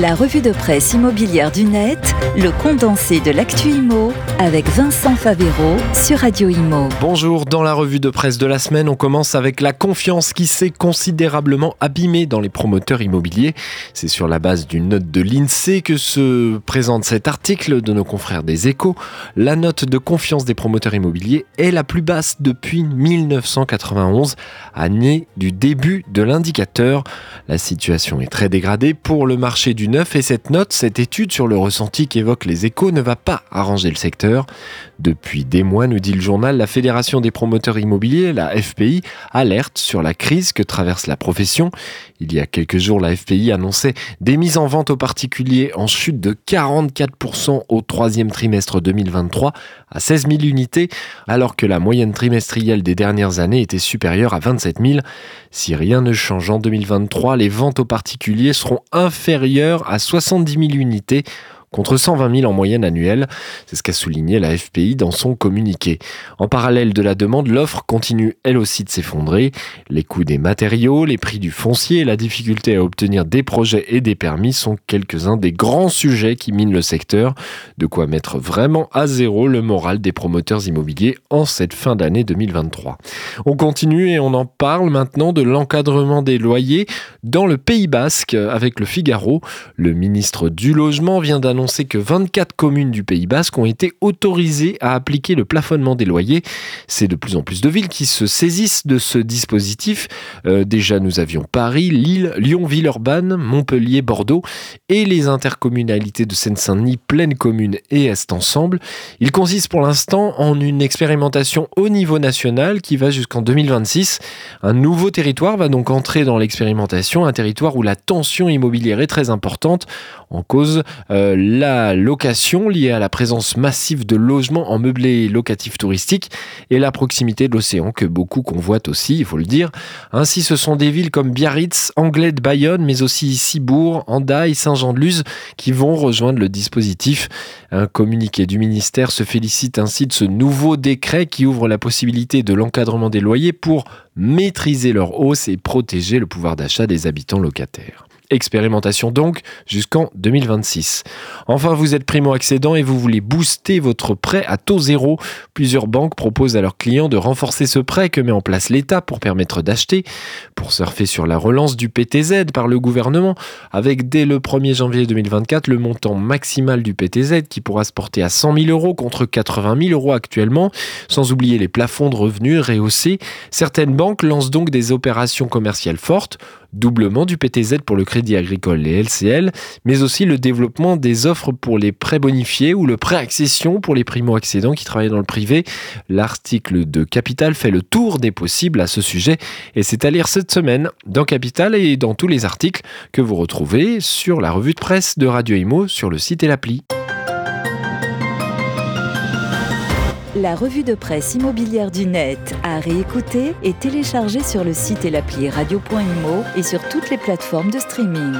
La revue de presse immobilière du net, le condensé de l'actu IMO avec Vincent Favero sur Radio Imo. Bonjour, dans la revue de presse de la semaine, on commence avec la confiance qui s'est considérablement abîmée dans les promoteurs immobiliers. C'est sur la base d'une note de l'INSEE que se présente cet article de nos confrères des échos. La note de confiance des promoteurs immobiliers est la plus basse depuis 1991, année du début de l'indicateur. La situation est très dégradée pour le marché du neuf et cette note, cette étude sur le ressenti qu'évoquent les échos ne va pas arranger le secteur. Depuis des mois, nous dit le journal, la Fédération des promoteurs immobiliers, la FPI, alerte sur la crise que traverse la profession. Il y a quelques jours, la FPI annonçait des mises en vente aux particuliers en chute de 44% au troisième trimestre 2023 à 16 000 unités, alors que la moyenne trimestrielle des dernières années était supérieure à 27 000. Si rien ne change en 2023, les ventes aux particuliers seront inférieures à 70 000 unités contre 120 000 en moyenne annuelle. C'est ce qu'a souligné la FPI dans son communiqué. En parallèle de la demande, l'offre continue elle aussi de s'effondrer. Les coûts des matériaux, les prix du foncier et la difficulté à obtenir des projets et des permis sont quelques-uns des grands sujets qui minent le secteur. De quoi mettre vraiment à zéro le moral des promoteurs immobiliers en cette fin d'année 2023. On continue et on en parle maintenant de l'encadrement des loyers dans le Pays Basque avec le Figaro. Le ministre du Logement vient d'annoncer annoncé que 24 communes du Pays Basque ont été autorisées à appliquer le plafonnement des loyers. C'est de plus en plus de villes qui se saisissent de ce dispositif. Euh, déjà, nous avions Paris, Lille, Lyon, Villeurbanne, Montpellier, Bordeaux et les intercommunalités de Seine-Saint-Denis, Pleine Commune et Est Ensemble. Il consiste pour l'instant en une expérimentation au niveau national qui va jusqu'en 2026. Un nouveau territoire va donc entrer dans l'expérimentation, un territoire où la tension immobilière est très importante, en cause euh, la location liée à la présence massive de logements en meublé locatif touristique et la proximité de l'océan que beaucoup convoitent aussi, il faut le dire. Ainsi, ce sont des villes comme Biarritz, de Bayonne, mais aussi Cibourg, Andaille, Saint-Jean-de-Luz qui vont rejoindre le dispositif. Un communiqué du ministère se félicite ainsi de ce nouveau décret qui ouvre la possibilité de l'encadrement des loyers pour maîtriser leur hausse et protéger le pouvoir d'achat des habitants locataires. Expérimentation donc jusqu'en 2026. Enfin, vous êtes primo-accédant et vous voulez booster votre prêt à taux zéro. Plusieurs banques proposent à leurs clients de renforcer ce prêt que met en place l'État pour permettre d'acheter. Pour surfer sur la relance du PTZ par le gouvernement, avec dès le 1er janvier 2024 le montant maximal du PTZ qui pourra se porter à 100 000 euros contre 80 000 euros actuellement, sans oublier les plafonds de revenus rehaussés. Certaines banques lancent donc des opérations commerciales fortes, doublement du PTZ pour le Crédit Agricole et LCL, mais aussi le développement des offres pour les prêts bonifiés ou le prêt accession pour les primo-accédants qui travaillent dans le privé. L'article de Capital fait le tour des possibles à ce sujet et c'est à lire cette semaine dans Capital et dans tous les articles que vous retrouvez sur la revue de presse de Radio Imo sur le site et l'appli. La revue de presse immobilière du net à réécouter et télécharger sur le site et l'appli radio.imo et sur toutes les plateformes de streaming.